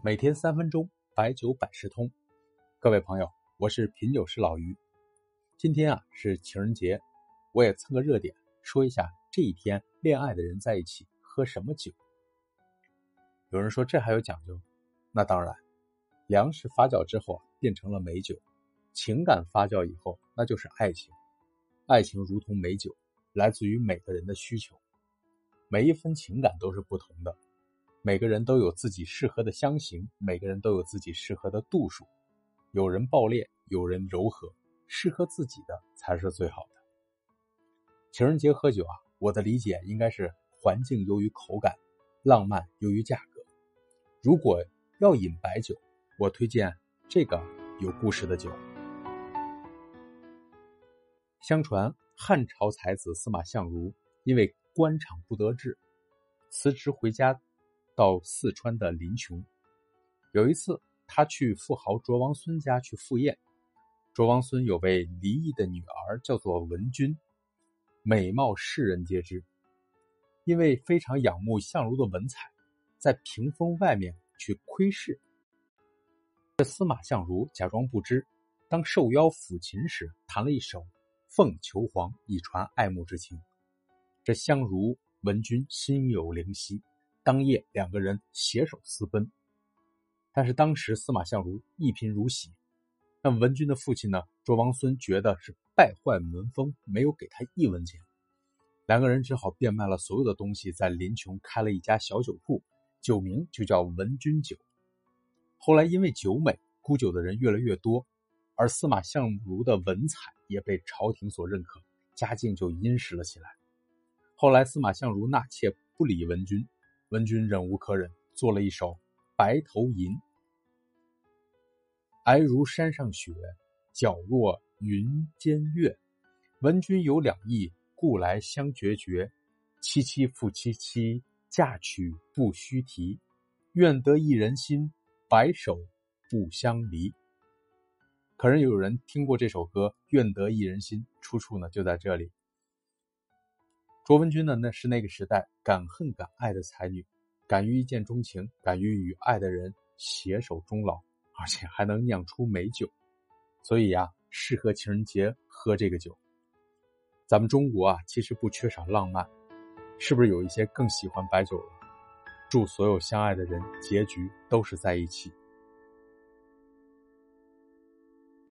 每天三分钟，白酒百事通。各位朋友，我是品酒师老于。今天啊是情人节，我也蹭个热点，说一下这一天恋爱的人在一起喝什么酒。有人说这还有讲究？那当然，粮食发酵之后啊变成了美酒，情感发酵以后那就是爱情。爱情如同美酒，来自于每个人的需求，每一分情感都是不同的。每个人都有自己适合的香型，每个人都有自己适合的度数。有人爆裂，有人柔和，适合自己的才是最好的。情人节喝酒啊，我的理解应该是环境优于口感，浪漫优于价格。如果要饮白酒，我推荐这个有故事的酒。相传汉朝才子司马相如因为官场不得志，辞职回家。到四川的临邛，有一次，他去富豪卓王孙家去赴宴。卓王孙有位离异的女儿，叫做文君，美貌世人皆知。因为非常仰慕相如的文采，在屏风外面去窥视。这司马相如假装不知，当受邀抚琴时，弹了一首《凤求凰》，以传爱慕之情。这相如、文君心有灵犀。当夜，两个人携手私奔。但是当时司马相如一贫如洗，那文君的父亲呢？卓王孙觉得是败坏门风，没有给他一文钱。两个人只好变卖了所有的东西，在临邛开了一家小酒铺，酒名就叫文君酒。后来因为酒美，沽酒的人越来越多，而司马相如的文采也被朝廷所认可，家境就殷实了起来。后来司马相如纳妾，不理文君。文君忍无可忍，做了一首《白头吟》：皑如山上雪，皎若云间月。闻君有两意，故来相决绝。凄凄复凄凄，嫁娶不须啼。愿得一人心，白首不相离。可能有人听过这首歌《愿得一人心》，出处呢就在这里。卓文君呢，那是那个时代敢恨敢爱的才女，敢于一见钟情，敢于与爱的人携手终老，而且还能酿出美酒，所以呀，适合情人节喝这个酒。咱们中国啊，其实不缺少浪漫，是不是有一些更喜欢白酒了？祝所有相爱的人结局都是在一起。